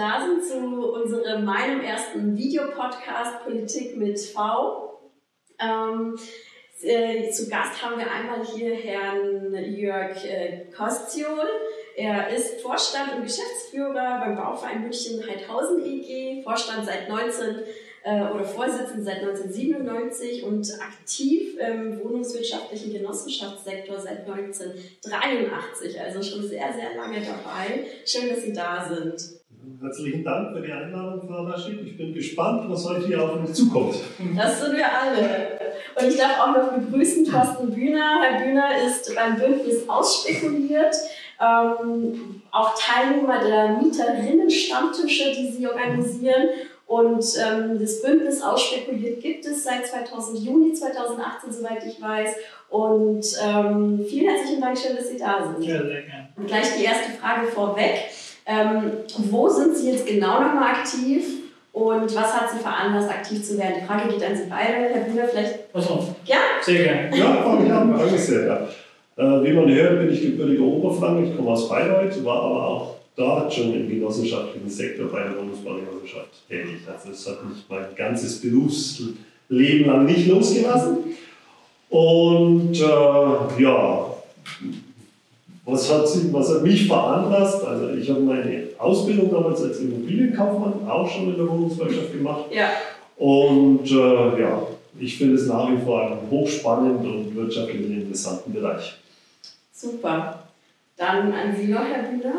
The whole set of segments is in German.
da sind zu unserem meinem ersten Videopodcast Politik mit V. Ähm, äh, zu Gast haben wir einmal hier Herrn Jörg äh, Kostiol. Er ist Vorstand und Geschäftsführer beim Bauverein München Heidhausen EG, Vorstand seit 19 äh, oder Vorsitzender seit 1997 und aktiv im wohnungswirtschaftlichen Genossenschaftssektor seit 1983, also schon sehr, sehr lange dabei. Schön, dass Sie da sind. Herzlichen Dank für die Einladung, Frau Raschid. Ich bin gespannt, was heute hier auf uns zukommt. Das sind wir alle. Und ich darf auch noch begrüßen Thorsten Bühner. Herr Bühner ist beim Bündnis ausspekuliert, ähm, auch Teilnehmer der Mieterinnen-Stammtische, die Sie organisieren. Und ähm, das Bündnis Ausspekuliert gibt es seit 2000, Juni 2018, soweit ich weiß. Und ähm, vielen herzlichen Dank, schön, dass Sie da sind. Ja, sehr gerne. Und gleich die erste Frage vorweg. Ähm, wo sind Sie jetzt genau nochmal aktiv und was hat Sie veranlasst, aktiv zu werden? Die Frage geht an Sie beide. Herr Bühler, vielleicht. Achso. Ja? Sehr gerne. Ja, fange ich an. Danke sehr. Ja. Äh, wie man hört, bin ich gebürtiger Oberfranken. Ich komme aus Bayreuth, war aber auch dort schon im genossenschaftlichen Sektor bei der Bundesbaugenossenschaft tätig. Also es hat mich mein ganzes Berufsleben lang nicht losgelassen. Und äh, ja, was hat, sie, was hat mich veranlasst? Also ich habe meine Ausbildung damals als Immobilienkaufmann auch schon in der Wohnungswirtschaft gemacht. Ja. Und äh, ja, ich finde es nach wie vor einen hochspannenden und wirtschaftlich interessanten Bereich. Super. Dann an Sie noch, Herr Bühler.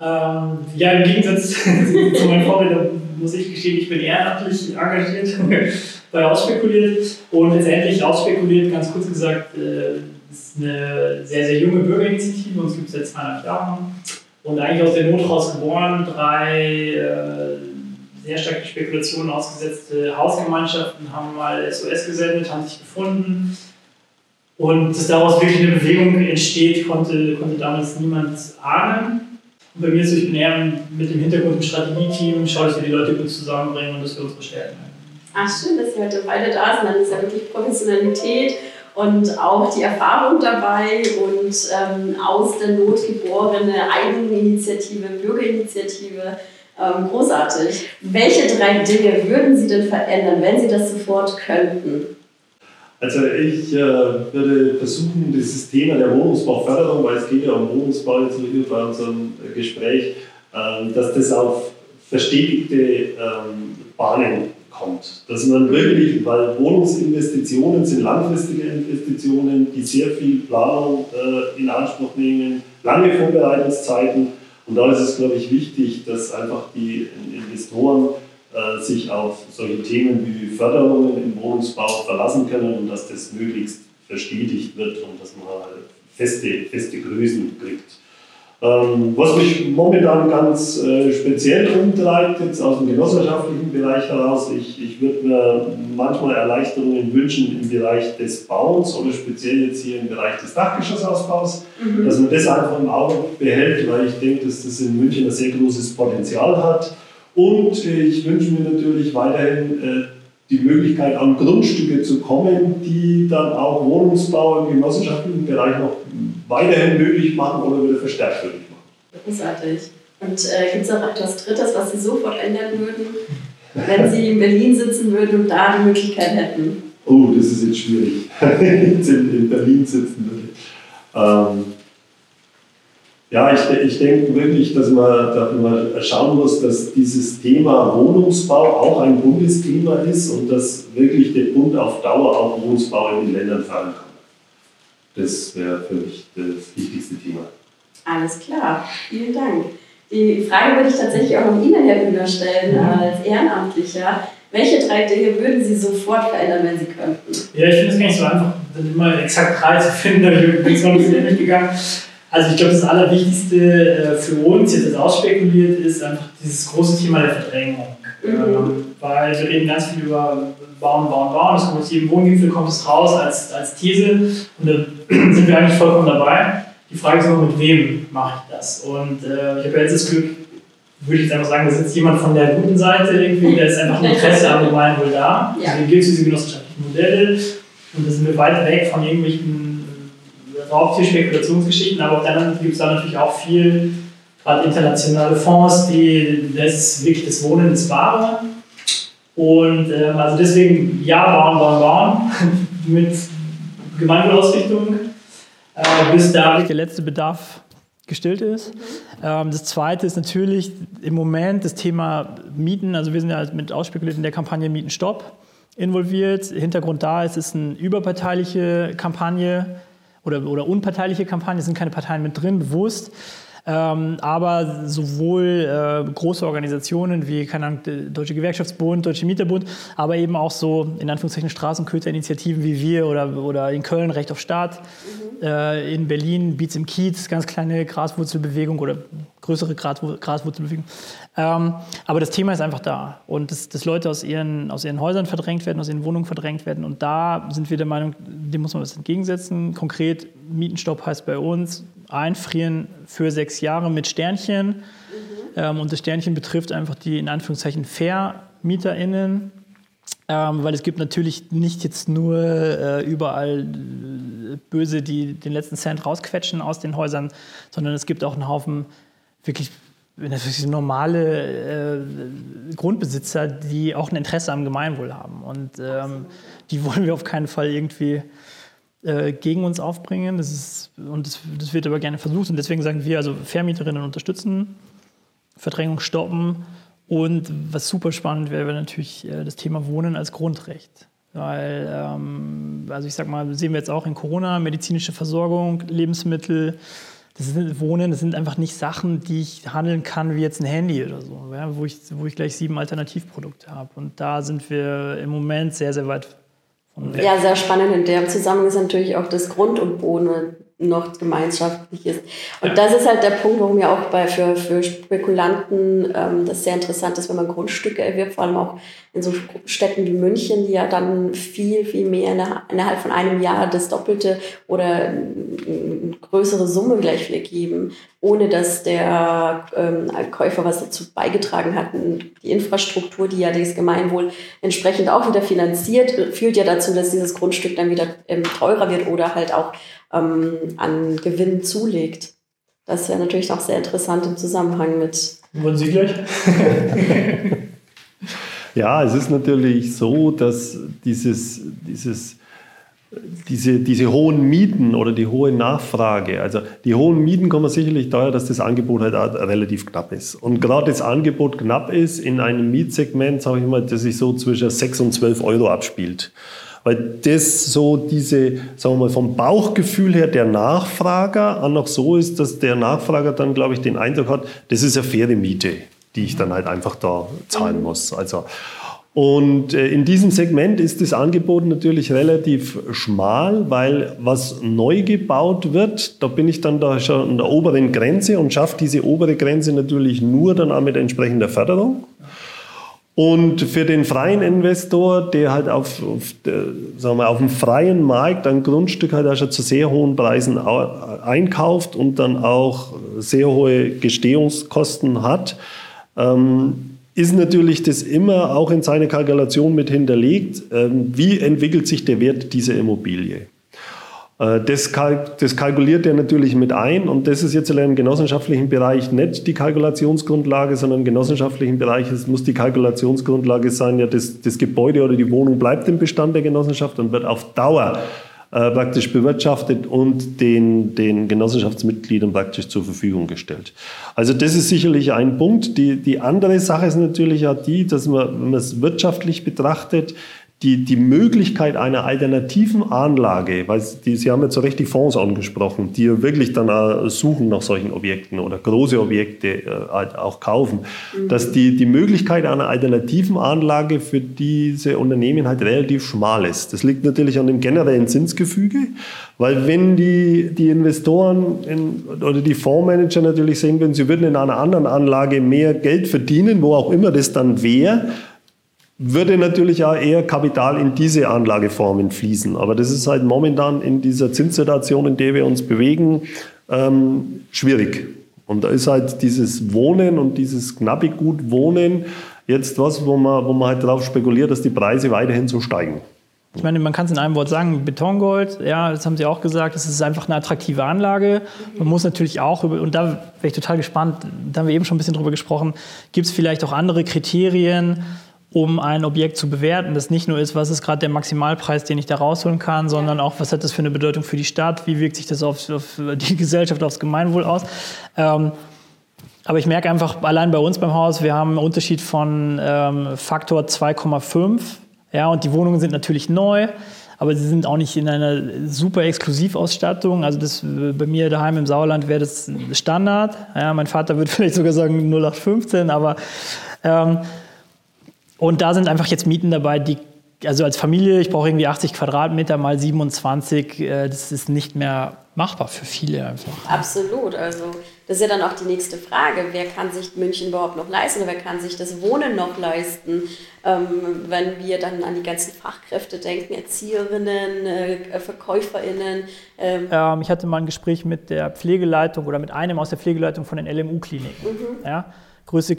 Ähm, ja, im Gegensatz zu meinem Vorredner muss ich gestehen, ich bin ehrenamtlich engagiert bei Ausspekuliert und letztendlich Ausspekuliert, ganz kurz gesagt, äh, ist eine sehr, sehr junge Bürgerinitiative, uns gibt es seit zweieinhalb Jahren und eigentlich aus der Not raus geboren, drei äh, sehr starke Spekulationen ausgesetzte Hausgemeinschaften haben mal SOS gesendet, haben sich gefunden und dass daraus wirklich eine Bewegung entsteht, konnte, konnte damals niemand ahnen. Und bei mir ist so, ich bin eher mit dem Hintergrund im Strategieteam, schaue ich, wie die Leute gut zusammenbringen und dass wir unsere Stärken haben. Ach, schön, dass Sie heute beide da sind. Dann ist ja wirklich Professionalität und auch die Erfahrung dabei und ähm, aus der Not geborene Eigeninitiative, Bürgerinitiative. Ähm, großartig. Welche drei Dinge würden Sie denn verändern, wenn Sie das sofort könnten? Also ich äh, würde versuchen, dieses Thema der Wohnungsbauförderung, weil es geht ja um Wohnungsbau jetzt hier bei unserem Gespräch, äh, dass das auf verstetigte ähm, Bahnen kommt. Dass man wirklich, weil Wohnungsinvestitionen sind langfristige Investitionen, die sehr viel Planung äh, in Anspruch nehmen, lange Vorbereitungszeiten. Und da ist es, glaube ich, wichtig, dass einfach die Investoren äh, sich auf solche Themen wie Förderungen im Wohnungsbau verlassen können und dass das möglichst verstetigt wird und dass man halt feste, feste Größen kriegt. Ähm, was mich momentan ganz äh, speziell umtreibt, jetzt aus dem genossenschaftlichen Bereich heraus, ich, ich würde mir manchmal Erleichterungen wünschen im Bereich des Bauens oder speziell jetzt hier im Bereich des Dachgeschossausbaus, mhm. dass man das einfach im Auge behält, weil ich denke, dass das in München ein sehr großes Potenzial hat. Und ich wünsche mir natürlich weiterhin äh, die Möglichkeit, an Grundstücke zu kommen, die dann auch Wohnungsbau im genossenschaftlichen Bereich noch weiterhin möglich machen oder wieder verstärkt möglich machen. Großartig. Und äh, gibt es auch etwas Drittes, was Sie sofort ändern würden, wenn Sie in Berlin sitzen würden und da die Möglichkeit hätten? Oh, das ist jetzt schwierig, wenn Sie in Berlin sitzen würde. Ähm, ja, ich, ich denke wirklich, dass man, dass man schauen muss, dass dieses Thema Wohnungsbau auch ein Bundesthema ist und dass wirklich der Bund auf Dauer auch Wohnungsbau in den Ländern fördern kann. Das wäre für mich das wichtigste Thema. Alles klar, vielen Dank. Die Frage würde ich tatsächlich auch noch Ihnen, Herr Bühner, stellen, mhm. als Ehrenamtlicher. Welche drei Dinge würden Sie sofort verändern, wenn Sie könnten? Ja, ich finde es gar nicht so einfach, immer exakt drei zu finden. Da bin ich mal ein bisschen durchgegangen. Also ich glaube, das Allerwichtigste äh, für uns, jetzt ausspekuliert, ist einfach dieses große Thema der Verdrängung. Mhm. Ähm, weil wir reden ganz viel über Bauen, Bauen, Bauen. Das kommt aus jedem Wohngipfel kommt es raus als, als These und da sind wir eigentlich vollkommen dabei. Die Frage ist immer, mit wem mache ich das? Und äh, ich habe jetzt das Glück, würde ich jetzt einfach sagen, da sitzt jemand von der guten Seite irgendwie, der ist einfach ein Interesse am Gemeinwohl da. Ja. Deswegen gibt es diese genossenschaftlichen Modelle und da sind wir weit weg von irgendwelchen Raubtier-Spekulationsgeschichten, aber auf der anderen Seite gibt es da natürlich auch viel hat internationale Fonds, die das wirklich das Wohnen das Wahre. Und ähm, also deswegen ja, bauen, bauen, bauen mit Gemeinwohlausrichtung, äh, bis da der letzte Bedarf gestillt ist. Ähm, das zweite ist natürlich im Moment das Thema Mieten. Also wir sind ja mit ausspekuliert in der Kampagne Mietenstopp involviert. Hintergrund da ist, es ist eine überparteiliche Kampagne oder, oder unparteiliche Kampagne, sind keine Parteien mit drin, bewusst. Ähm, aber sowohl äh, große Organisationen wie keine Ahnung, Deutsche Gewerkschaftsbund, Deutsche Mieterbund, aber eben auch so in Anführungszeichen Straßenköterinitiativen wie wir oder, oder in Köln Recht auf Staat, mhm. äh, in Berlin Beats im Kiez, ganz kleine Graswurzelbewegung oder größere Graswurzelbewegung. Ähm, aber das Thema ist einfach da und dass, dass Leute aus ihren, aus ihren Häusern verdrängt werden, aus ihren Wohnungen verdrängt werden und da sind wir der Meinung, dem muss man was entgegensetzen. Konkret Mietenstopp heißt bei uns, einfrieren für sechs Jahre mit Sternchen. Mhm. Ähm, und das Sternchen betrifft einfach die in Anführungszeichen Vermieterinnen, ähm, weil es gibt natürlich nicht jetzt nur äh, überall äh, Böse, die den letzten Cent rausquetschen aus den Häusern, sondern es gibt auch einen Haufen wirklich normale äh, Grundbesitzer, die auch ein Interesse am Gemeinwohl haben. Und ähm, die wollen wir auf keinen Fall irgendwie äh, gegen uns aufbringen. Das ist, und das, das, wird aber gerne versucht. Und deswegen sagen wir, also Vermieterinnen unterstützen, Verdrängung stoppen. Und was super spannend wäre, wäre natürlich äh, das Thema Wohnen als Grundrecht. Weil, ähm, also ich sag mal, sehen wir jetzt auch in Corona, medizinische Versorgung, Lebensmittel, das sind Wohnen, das sind einfach nicht Sachen, die ich handeln kann wie jetzt ein Handy oder so, ja, wo, ich, wo ich gleich sieben Alternativprodukte habe. Und da sind wir im Moment sehr, sehr weit ja, sehr spannend. In dem Zusammenhang ist natürlich auch das Grund und Boden noch gemeinschaftlich ist. Und ja. das ist halt der Punkt, warum ja auch bei, für, für Spekulanten ähm, das sehr interessant ist, wenn man Grundstücke erwirbt, vor allem auch in so Städten wie München, die ja dann viel, viel mehr innerhalb von einem Jahr das Doppelte oder eine größere Summe gleich wieder geben, ohne dass der ähm, Käufer was dazu beigetragen hat. Und die Infrastruktur, die ja das Gemeinwohl entsprechend auch wieder finanziert, führt ja dazu, dass dieses Grundstück dann wieder ähm, teurer wird oder halt auch ähm, an Gewinn zulegt. Das wäre natürlich auch sehr interessant im Zusammenhang mit. Wollen Sie gleich? ja, es ist natürlich so, dass dieses, dieses diese, diese hohen Mieten oder die hohe Nachfrage, also die hohen Mieten kommen sicherlich daher, dass das Angebot halt relativ knapp ist. Und gerade das Angebot knapp ist in einem Mietsegment, sage ich mal, das sich so zwischen 6 und 12 Euro abspielt. Weil das so diese, sagen wir mal, vom Bauchgefühl her der Nachfrager an noch so ist, dass der Nachfrager dann, glaube ich, den Eindruck hat, das ist eine faire Miete, die ich dann halt einfach da zahlen mhm. muss. Also, und äh, in diesem Segment ist das Angebot natürlich relativ schmal, weil was neu gebaut wird, da bin ich dann da schon an der oberen Grenze und schaffe diese obere Grenze natürlich nur dann auch mit entsprechender Förderung. Und für den freien Investor, der halt auf, auf, sagen wir, auf dem freien Markt ein Grundstück halt auch schon zu sehr hohen Preisen einkauft und dann auch sehr hohe Gestehungskosten hat, ähm, ist natürlich das immer auch in seine Kalkulation mit hinterlegt. Ähm, wie entwickelt sich der Wert dieser Immobilie? Äh, das, kalk das, kalkuliert er natürlich mit ein und das ist jetzt im genossenschaftlichen Bereich nicht die Kalkulationsgrundlage, sondern im genossenschaftlichen Bereich es muss die Kalkulationsgrundlage sein, ja, das, das, Gebäude oder die Wohnung bleibt im Bestand der Genossenschaft und wird auf Dauer äh, praktisch bewirtschaftet und den, den Genossenschaftsmitgliedern praktisch zur Verfügung gestellt. Also das ist sicherlich ein Punkt. Die, die andere Sache ist natürlich auch die, dass man, wenn man es wirtschaftlich betrachtet, die, die Möglichkeit einer alternativen Anlage, weil die, Sie haben jetzt so recht die Fonds angesprochen, die wirklich dann auch suchen nach solchen Objekten oder große Objekte äh, halt auch kaufen, mhm. dass die, die Möglichkeit einer alternativen Anlage für diese Unternehmen halt relativ schmal ist. Das liegt natürlich an dem generellen Zinsgefüge, weil wenn die, die Investoren in, oder die Fondsmanager natürlich sehen, wenn sie würden in einer anderen Anlage mehr Geld verdienen, wo auch immer das dann wäre, würde natürlich auch eher Kapital in diese Anlageformen fließen. Aber das ist halt momentan in dieser Zinssituation, in der wir uns bewegen, ähm, schwierig. Und da ist halt dieses Wohnen und dieses knappe Gut Wohnen jetzt was, wo man, wo man halt darauf spekuliert, dass die Preise weiterhin so steigen. Ich meine, man kann es in einem Wort sagen, Betongold, ja, das haben Sie auch gesagt, das ist einfach eine attraktive Anlage. Man muss natürlich auch, über, und da wäre ich total gespannt, da haben wir eben schon ein bisschen drüber gesprochen, gibt es vielleicht auch andere Kriterien, um ein Objekt zu bewerten, das nicht nur ist, was ist gerade der Maximalpreis, den ich da rausholen kann, sondern auch, was hat das für eine Bedeutung für die Stadt, wie wirkt sich das auf, auf die Gesellschaft, aufs Gemeinwohl aus. Ähm, aber ich merke einfach, allein bei uns beim Haus, wir haben einen Unterschied von ähm, Faktor 2,5 ja, und die Wohnungen sind natürlich neu, aber sie sind auch nicht in einer super Exklusivausstattung. Also das, bei mir daheim im Sauerland wäre das Standard. Ja, mein Vater würde vielleicht sogar sagen 0815, aber ähm, und da sind einfach jetzt Mieten dabei, die also als Familie, ich brauche irgendwie 80 Quadratmeter mal 27, äh, das ist nicht mehr machbar für viele einfach. Absolut, also das ist ja dann auch die nächste Frage, wer kann sich München überhaupt noch leisten, wer kann sich das Wohnen noch leisten, ähm, wenn wir dann an die ganzen Fachkräfte denken, Erzieherinnen, äh, VerkäuferInnen. Ähm. Ähm, ich hatte mal ein Gespräch mit der Pflegeleitung oder mit einem aus der Pflegeleitung von den LMU-Kliniken. Mhm. Ja? größte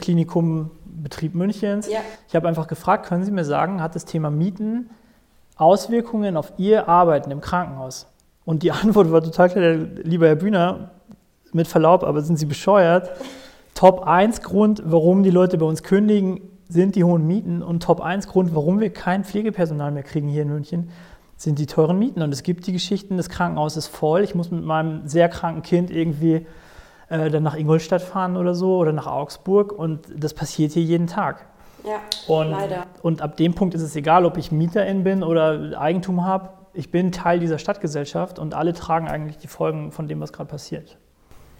Klinikumbetrieb Münchens. Ja. Ich habe einfach gefragt, können Sie mir sagen, hat das Thema Mieten Auswirkungen auf Ihr Arbeiten im Krankenhaus? Und die Antwort war total klar, lieber Herr Bühner, mit Verlaub, aber sind Sie bescheuert? Top 1 Grund, warum die Leute bei uns kündigen, sind die hohen Mieten. Und Top 1 Grund, warum wir kein Pflegepersonal mehr kriegen hier in München, sind die teuren Mieten. Und es gibt die Geschichten, das Krankenhaus ist voll. Ich muss mit meinem sehr kranken Kind irgendwie äh, dann nach Ingolstadt fahren oder so oder nach Augsburg und das passiert hier jeden Tag. Ja, und, leider. Und ab dem Punkt ist es egal, ob ich Mieterin bin oder Eigentum habe. Ich bin Teil dieser Stadtgesellschaft und alle tragen eigentlich die Folgen von dem, was gerade passiert.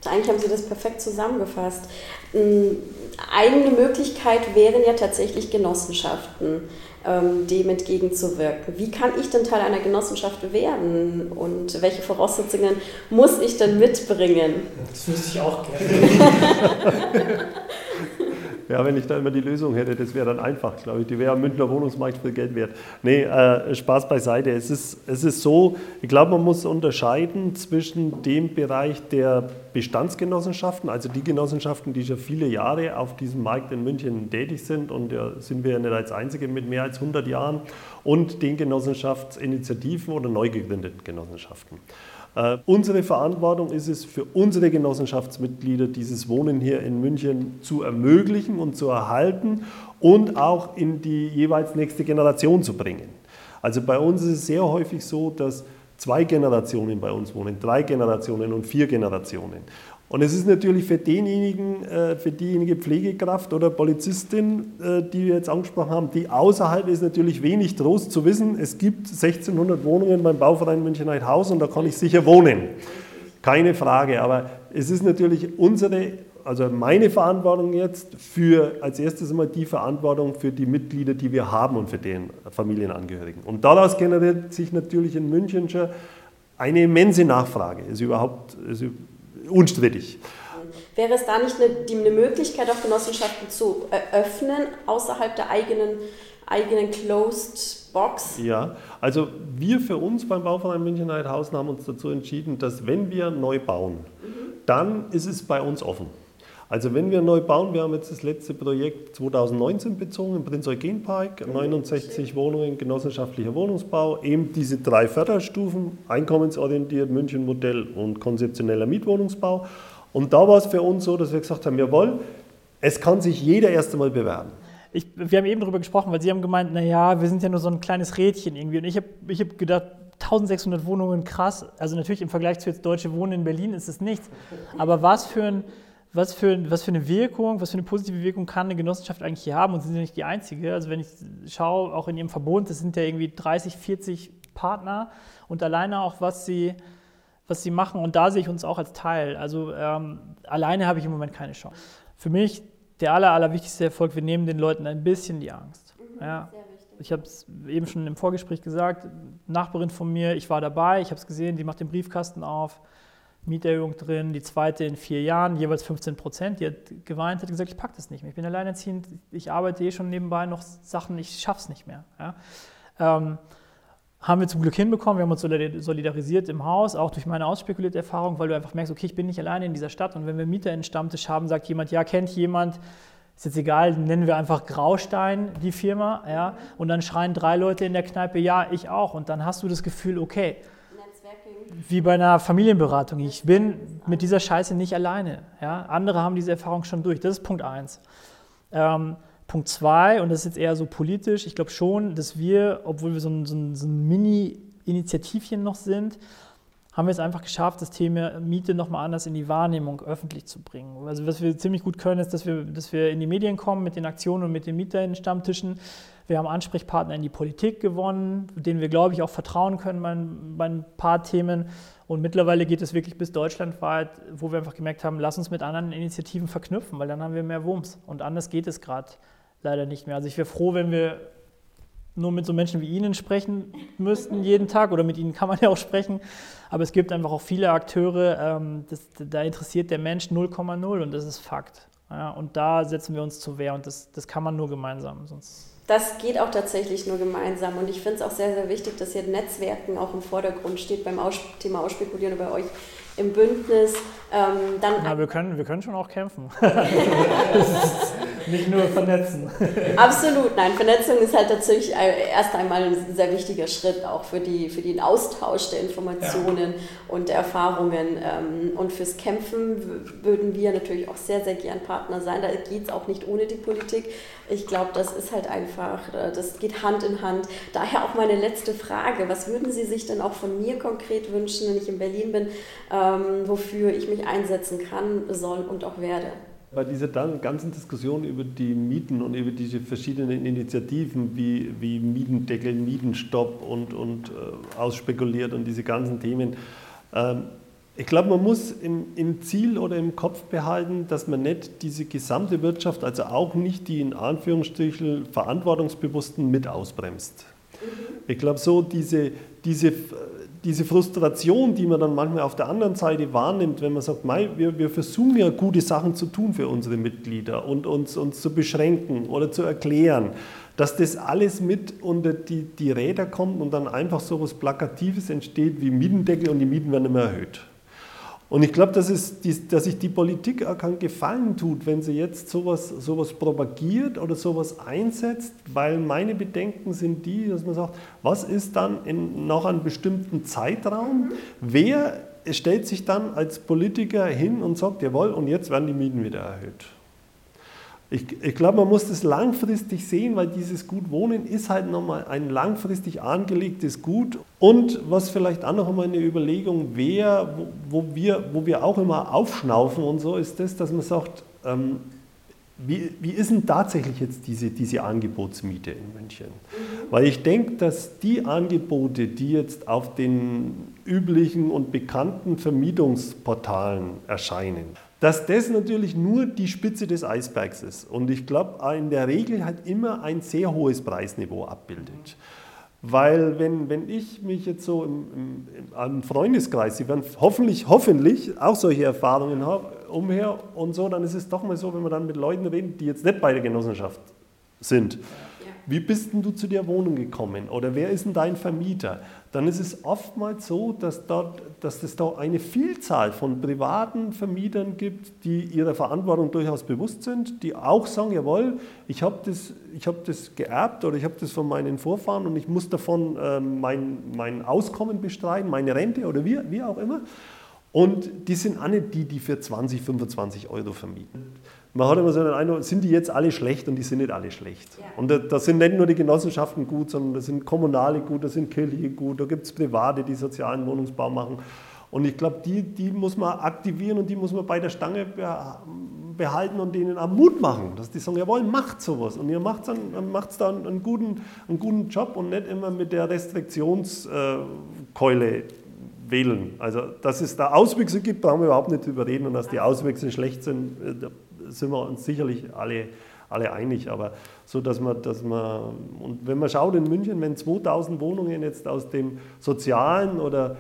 Eigentlich haben Sie das perfekt zusammengefasst. Hm, eine Möglichkeit wären ja tatsächlich Genossenschaften dem entgegenzuwirken. Wie kann ich denn Teil einer Genossenschaft werden und welche Voraussetzungen muss ich denn mitbringen? Das wüsste ich auch gerne. Ja, wenn ich da immer die Lösung hätte, das wäre dann einfach, glaube ich. Die wäre am Münchner Wohnungsmarkt viel Geld wert. Nee, äh, Spaß beiseite. Es ist, es ist so, ich glaube, man muss unterscheiden zwischen dem Bereich der Bestandsgenossenschaften, also die Genossenschaften, die schon viele Jahre auf diesem Markt in München tätig sind und da sind wir ja nicht als Einzige mit mehr als 100 Jahren, und den Genossenschaftsinitiativen oder neu gegründeten Genossenschaften. Äh, unsere Verantwortung ist es, für unsere Genossenschaftsmitglieder dieses Wohnen hier in München zu ermöglichen und zu erhalten und auch in die jeweils nächste Generation zu bringen. Also bei uns ist es sehr häufig so, dass zwei Generationen bei uns wohnen, drei Generationen und vier Generationen. Und es ist natürlich für denjenigen, äh, für diejenige Pflegekraft oder Polizistin, äh, die wir jetzt angesprochen haben, die außerhalb ist natürlich wenig Trost zu wissen, es gibt 1600 Wohnungen beim Bauverein München Haus und da kann ich sicher wohnen. Keine Frage, aber es ist natürlich unsere, also meine Verantwortung jetzt für als erstes einmal die Verantwortung für die Mitglieder, die wir haben und für deren Familienangehörigen. Und daraus generiert sich natürlich in München schon eine immense Nachfrage. Ist überhaupt, ist unstrittig. Wäre es da nicht eine, eine Möglichkeit, auch Genossenschaften zu eröffnen, außerhalb der eigenen, eigenen Closed Box? Ja, also wir für uns beim Bauverein München Heidhausen haben uns dazu entschieden, dass wenn wir neu bauen, mhm. dann ist es bei uns offen. Also wenn wir neu bauen, wir haben jetzt das letzte Projekt 2019 bezogen im Prinz Eugen Park, 69 Wohnungen, genossenschaftlicher Wohnungsbau, eben diese drei Förderstufen, einkommensorientiert, München-Modell und konzeptioneller Mietwohnungsbau. Und da war es für uns so, dass wir gesagt haben, jawohl, es kann sich jeder erst einmal bewerben. Ich, wir haben eben darüber gesprochen, weil Sie haben gemeint, naja, wir sind ja nur so ein kleines Rädchen irgendwie. Und ich habe ich hab gedacht, 1600 Wohnungen, krass. Also natürlich im Vergleich zu jetzt Deutsche Wohnen in Berlin ist es nichts. Aber was für ein was für, was für eine Wirkung, was für eine positive Wirkung kann eine Genossenschaft eigentlich hier haben? Und sie sind ja nicht die einzige. Also wenn ich schaue, auch in ihrem Verbund, das sind ja irgendwie 30, 40 Partner und alleine auch, was sie, was sie machen. Und da sehe ich uns auch als Teil. Also ähm, alleine habe ich im Moment keine Chance. Für mich der aller, allerwichtigste Erfolg, wir nehmen den Leuten ein bisschen die Angst. Mhm, ja. Ich habe es eben schon im Vorgespräch gesagt, Nachbarin von mir, ich war dabei, ich habe es gesehen, die macht den Briefkasten auf Mieterhöhung drin, die zweite in vier Jahren, jeweils 15 Prozent. Die hat geweint, hat gesagt, ich packe das nicht mehr. Ich bin alleinerziehend, ich arbeite eh schon nebenbei noch Sachen, ich schaffe es nicht mehr. Ja. Ähm, haben wir zum Glück hinbekommen, wir haben uns solidarisiert im Haus, auch durch meine ausspekulierte Erfahrung, weil du einfach merkst, okay, ich bin nicht alleine in dieser Stadt und wenn wir Mieter in Stammtisch haben, sagt jemand, ja, kennt jemand, ist jetzt egal, nennen wir einfach Graustein die Firma, ja, und dann schreien drei Leute in der Kneipe, ja, ich auch, und dann hast du das Gefühl, okay, wie bei einer Familienberatung, ich bin mit dieser Scheiße nicht alleine, ja, andere haben diese Erfahrung schon durch, das ist Punkt eins. Ähm, Punkt zwei, und das ist jetzt eher so politisch, ich glaube schon, dass wir, obwohl wir so ein, so ein, so ein Mini-Initiativchen noch sind, haben wir es einfach geschafft, das Thema Miete nochmal anders in die Wahrnehmung öffentlich zu bringen. Also was wir ziemlich gut können, ist, dass wir, dass wir in die Medien kommen mit den Aktionen und mit den Mieterinnen-Stammtischen. Wir haben Ansprechpartner in die Politik gewonnen, denen wir, glaube ich, auch vertrauen können bei, bei ein paar Themen. Und mittlerweile geht es wirklich bis deutschlandweit, wo wir einfach gemerkt haben, lass uns mit anderen Initiativen verknüpfen, weil dann haben wir mehr Wumms. Und anders geht es gerade leider nicht mehr. Also ich wäre froh, wenn wir nur mit so Menschen wie Ihnen sprechen müssten jeden Tag oder mit Ihnen kann man ja auch sprechen. Aber es gibt einfach auch viele Akteure, ähm, das, da interessiert der Mensch 0,0 und das ist Fakt. Ja, und da setzen wir uns zur Wehr und das, das kann man nur gemeinsam. Sonst das geht auch tatsächlich nur gemeinsam und ich finde es auch sehr, sehr wichtig, dass hier Netzwerken auch im Vordergrund steht beim Aus Thema Ausspekulieren bei euch im Bündnis. Ähm, dann Na, wir, können, wir können schon auch kämpfen. Nicht nur vernetzen. Absolut, nein, Vernetzung ist halt tatsächlich erst einmal ein sehr wichtiger Schritt auch für, die, für den Austausch der Informationen ja. und der Erfahrungen. Ähm, und fürs Kämpfen würden wir natürlich auch sehr, sehr gern Partner sein. Da geht es auch nicht ohne die Politik. Ich glaube, das ist halt einfach, äh, das geht Hand in Hand. Daher auch meine letzte Frage. Was würden Sie sich denn auch von mir konkret wünschen, wenn ich in Berlin bin, ähm, wofür ich mich einsetzen kann, soll und auch werde? Bei dieser ganzen Diskussion über die Mieten und über diese verschiedenen Initiativen wie, wie Mietendeckel, Mietenstopp und, und äh, ausspekuliert und diese ganzen Themen, ähm, ich glaube, man muss im, im, Ziel oder im Kopf behalten, dass man nicht diese gesamte Wirtschaft, also auch nicht die in Anführungsstrichen Verantwortungsbewussten mit ausbremst. Ich glaube, so diese, diese diese Frustration, die man dann manchmal auf der anderen Seite wahrnimmt, wenn man sagt, mei, wir, wir versuchen ja gute Sachen zu tun für unsere Mitglieder und uns, uns zu beschränken oder zu erklären, dass das alles mit unter die, die Räder kommt und dann einfach so etwas Plakatives entsteht wie Mietendeckel und die Mieten werden immer erhöht. Und ich glaube, dass, dass sich die Politik auch keinen Gefallen tut, wenn sie jetzt sowas, sowas propagiert oder sowas einsetzt, weil meine Bedenken sind die, dass man sagt, was ist dann in noch einem bestimmten Zeitraum? Wer stellt sich dann als Politiker hin und sagt, jawohl, und jetzt werden die Mieten wieder erhöht? Ich, ich glaube, man muss das langfristig sehen, weil dieses Gut Wohnen ist halt nochmal ein langfristig angelegtes Gut. Und was vielleicht auch noch einmal eine Überlegung wäre, wo, wo, wir, wo wir auch immer aufschnaufen und so, ist das, dass man sagt, ähm, wie, wie ist denn tatsächlich jetzt diese, diese Angebotsmiete in München? Weil ich denke, dass die Angebote, die jetzt auf den üblichen und bekannten Vermietungsportalen erscheinen, dass das natürlich nur die Spitze des Eisbergs ist und ich glaube in der Regel halt immer ein sehr hohes Preisniveau abbildet. Weil wenn, wenn ich mich jetzt so im, im, im Freundeskreis, Sie werden hoffentlich, hoffentlich auch solche Erfahrungen haben, umher und so, dann ist es doch mal so, wenn man dann mit Leuten redet, die jetzt nicht bei der Genossenschaft sind. Wie bist denn du zu der Wohnung gekommen? Oder wer ist denn dein Vermieter? dann ist es oftmals so, dass, dort, dass es da eine Vielzahl von privaten Vermietern gibt, die ihrer Verantwortung durchaus bewusst sind, die auch sagen, jawohl, ich habe das, hab das geerbt oder ich habe das von meinen Vorfahren und ich muss davon äh, mein, mein Auskommen bestreiten, meine Rente oder wie, wie auch immer. Und die sind alle die, die für 20, 25 Euro vermieten man hat immer so den Eindruck, sind die jetzt alle schlecht und die sind nicht alle schlecht. Ja. Und da, da, sind nicht nur die Genossenschaften gut, sondern da sind Kommunale gut, da sind kirchliche gut, da gibt es Private, die sozialen Wohnungsbau machen. Und ich glaube, die, die muss man aktivieren und die muss man bei der Stange behalten und denen auch Mut machen, dass die sagen, jawohl, macht sowas. Und ihr macht dann, macht's dann einen guten, einen guten Job und nicht immer mit der Restriktionskeule wählen. Also, dass es da Auswüchse gibt, brauchen wir überhaupt nicht drüber reden und dass die Auswüchse schlecht sind, äh, sind wir uns sicherlich alle, alle einig. Aber so, dass man, dass man, und wenn man schaut in München, wenn 2000 Wohnungen jetzt aus dem sozialen oder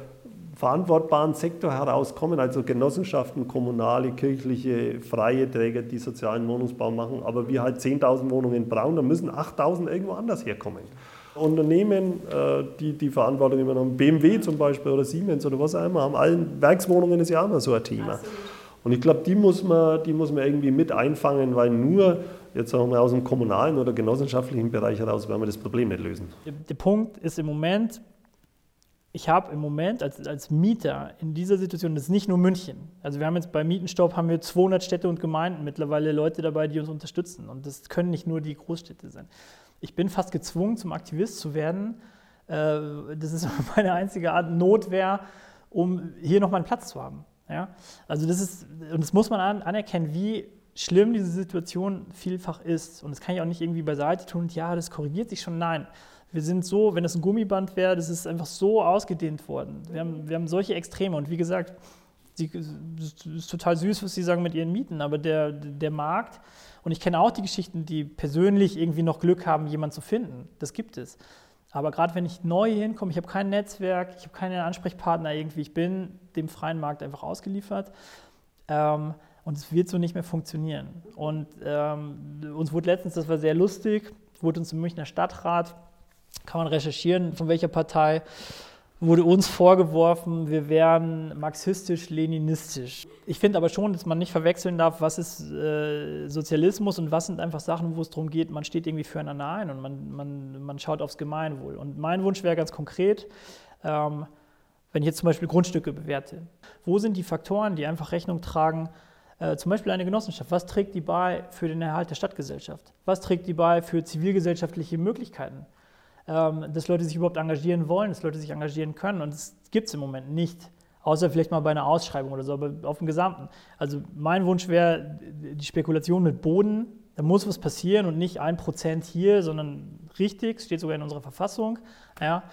verantwortbaren Sektor herauskommen, also Genossenschaften, kommunale, kirchliche, freie Träger, die sozialen Wohnungsbau machen, aber wir halt 10.000 Wohnungen brauchen, dann müssen 8.000 irgendwo anders herkommen. Unternehmen, äh, die die Verantwortung übernommen, BMW zum Beispiel oder Siemens oder was auch immer, haben allen Werkswohnungen ist ja auch immer so ein Thema. Absolut. Und ich glaube, die, muss man, die muss man irgendwie mit einfangen, weil nur jetzt sagen wir aus dem kommunalen oder genossenschaftlichen Bereich heraus werden wir das Problem nicht lösen. Der Punkt ist im Moment, ich habe im Moment als, als Mieter in dieser Situation, das ist nicht nur München. Also wir haben jetzt bei Mietenstopp haben wir 200 Städte und Gemeinden mittlerweile Leute dabei, die uns unterstützen. Und das können nicht nur die Großstädte sein. Ich bin fast gezwungen, zum Aktivist zu werden. Äh, das ist meine einzige Art Notwehr, um hier noch mal einen Platz zu haben. Ja? Also das ist, und das muss man anerkennen, wie schlimm diese Situation vielfach ist. Und das kann ich auch nicht irgendwie beiseite tun und ja, das korrigiert sich schon. Nein, wir sind so, wenn es ein Gummiband wäre, das ist einfach so ausgedehnt worden. Wir haben, wir haben solche Extreme und wie gesagt, es ist total süß, was Sie sagen mit Ihren Mieten, aber der, der Markt, und ich kenne auch die Geschichten, die persönlich irgendwie noch Glück haben, jemanden zu finden, das gibt es. Aber gerade wenn ich neu hinkomme, ich habe kein Netzwerk, ich habe keinen Ansprechpartner irgendwie, ich bin dem freien Markt einfach ausgeliefert. Ähm, und es wird so nicht mehr funktionieren. Und ähm, uns wurde letztens, das war sehr lustig, wurde uns im Münchner Stadtrat kann man recherchieren, von welcher Partei, wurde uns vorgeworfen, wir wären marxistisch-leninistisch. Ich finde aber schon, dass man nicht verwechseln darf, was ist äh, Sozialismus und was sind einfach Sachen, wo es darum geht, man steht irgendwie füreinander ein und man, man, man schaut aufs Gemeinwohl. Und mein Wunsch wäre ganz konkret, ähm, wenn ich jetzt zum Beispiel Grundstücke bewerte, wo sind die Faktoren, die einfach Rechnung tragen, äh, zum Beispiel eine Genossenschaft, was trägt die bei für den Erhalt der Stadtgesellschaft? Was trägt die bei für zivilgesellschaftliche Möglichkeiten? Ähm, dass Leute sich überhaupt engagieren wollen, dass Leute sich engagieren können. Und das gibt es im Moment nicht. Außer vielleicht mal bei einer Ausschreibung oder so, aber auf dem Gesamten. Also mein Wunsch wäre die Spekulation mit Boden. Da muss was passieren und nicht ein Prozent hier, sondern richtig, steht sogar in unserer Verfassung. Ja.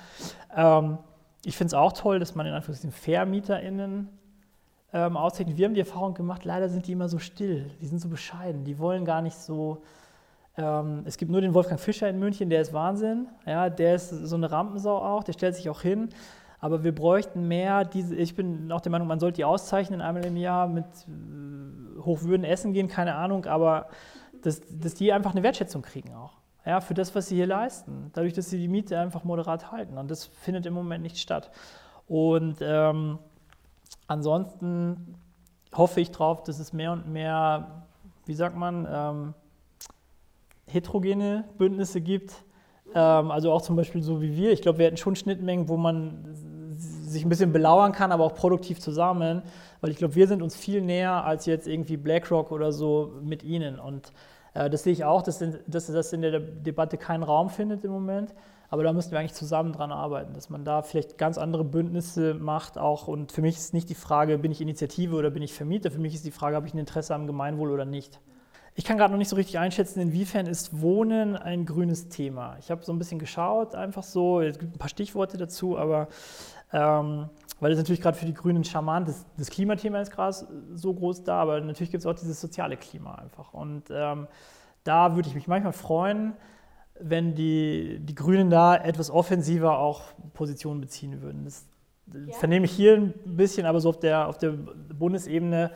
Ähm, ich finde es auch toll, dass man in Anführungszeichen VermieterInnen ähm, auszeichnet. Wir haben die Erfahrung gemacht, leider sind die immer so still, die sind so bescheiden, die wollen gar nicht so ähm, es gibt nur den Wolfgang Fischer in München, der ist Wahnsinn. Ja, der ist so eine Rampensau auch, der stellt sich auch hin. Aber wir bräuchten mehr diese, ich bin auch der Meinung, man sollte die auszeichnen einmal im Jahr mit äh, Hochwürden essen gehen, keine Ahnung, aber dass, dass die einfach eine Wertschätzung kriegen auch. Ja, für das, was sie hier leisten. Dadurch, dass sie die Miete einfach moderat halten. Und das findet im Moment nicht statt. Und ähm, ansonsten hoffe ich darauf, dass es mehr und mehr, wie sagt man, ähm, heterogene Bündnisse gibt. Ähm, also auch zum Beispiel so wie wir. Ich glaube, wir hätten schon Schnittmengen, wo man sich ein bisschen belauern kann, aber auch produktiv zusammen. Weil ich glaube, wir sind uns viel näher als jetzt irgendwie BlackRock oder so mit ihnen. Und äh, das sehe ich auch, dass, dass das in der Debatte keinen Raum findet im Moment. Aber da müssen wir eigentlich zusammen dran arbeiten, dass man da vielleicht ganz andere Bündnisse macht auch. Und für mich ist nicht die Frage, bin ich Initiative oder bin ich Vermieter? Für mich ist die Frage, habe ich ein Interesse am Gemeinwohl oder nicht. Ich kann gerade noch nicht so richtig einschätzen, inwiefern ist Wohnen ein grünes Thema. Ich habe so ein bisschen geschaut, einfach so, es gibt ein paar Stichworte dazu, aber ähm, weil es natürlich gerade für die Grünen charmant ist, das Klimathema ist gerade so groß da, aber natürlich gibt es auch dieses soziale Klima einfach. Und ähm, da würde ich mich manchmal freuen, wenn die, die Grünen da etwas offensiver auch Positionen beziehen würden. Das ja. vernehme ich hier ein bisschen, aber so auf der, auf der Bundesebene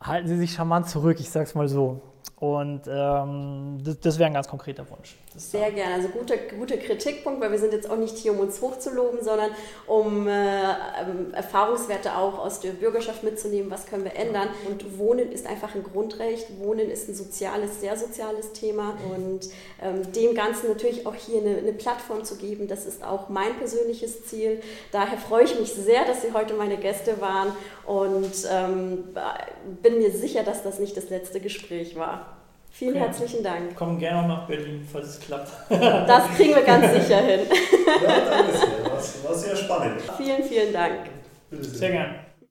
halten Sie sich charmant zurück, ich sage es mal so. Und ähm, das, das wäre ein ganz konkreter Wunsch. Sehr gerne. Also guter gute Kritikpunkt, weil wir sind jetzt auch nicht hier, um uns hochzuloben, sondern um äh, ähm, Erfahrungswerte auch aus der Bürgerschaft mitzunehmen, was können wir ändern. Und Wohnen ist einfach ein Grundrecht. Wohnen ist ein soziales, sehr soziales Thema. Und ähm, dem Ganzen natürlich auch hier eine, eine Plattform zu geben, das ist auch mein persönliches Ziel. Daher freue ich mich sehr, dass Sie heute meine Gäste waren und ähm, bin mir sicher, dass das nicht das letzte Gespräch war. Vielen ja. herzlichen Dank. Kommen gerne auch nach Berlin, falls es klappt. Das kriegen wir ganz sicher hin. Ja, danke sehr. Das war sehr spannend. Vielen, vielen Dank. Sehr gerne.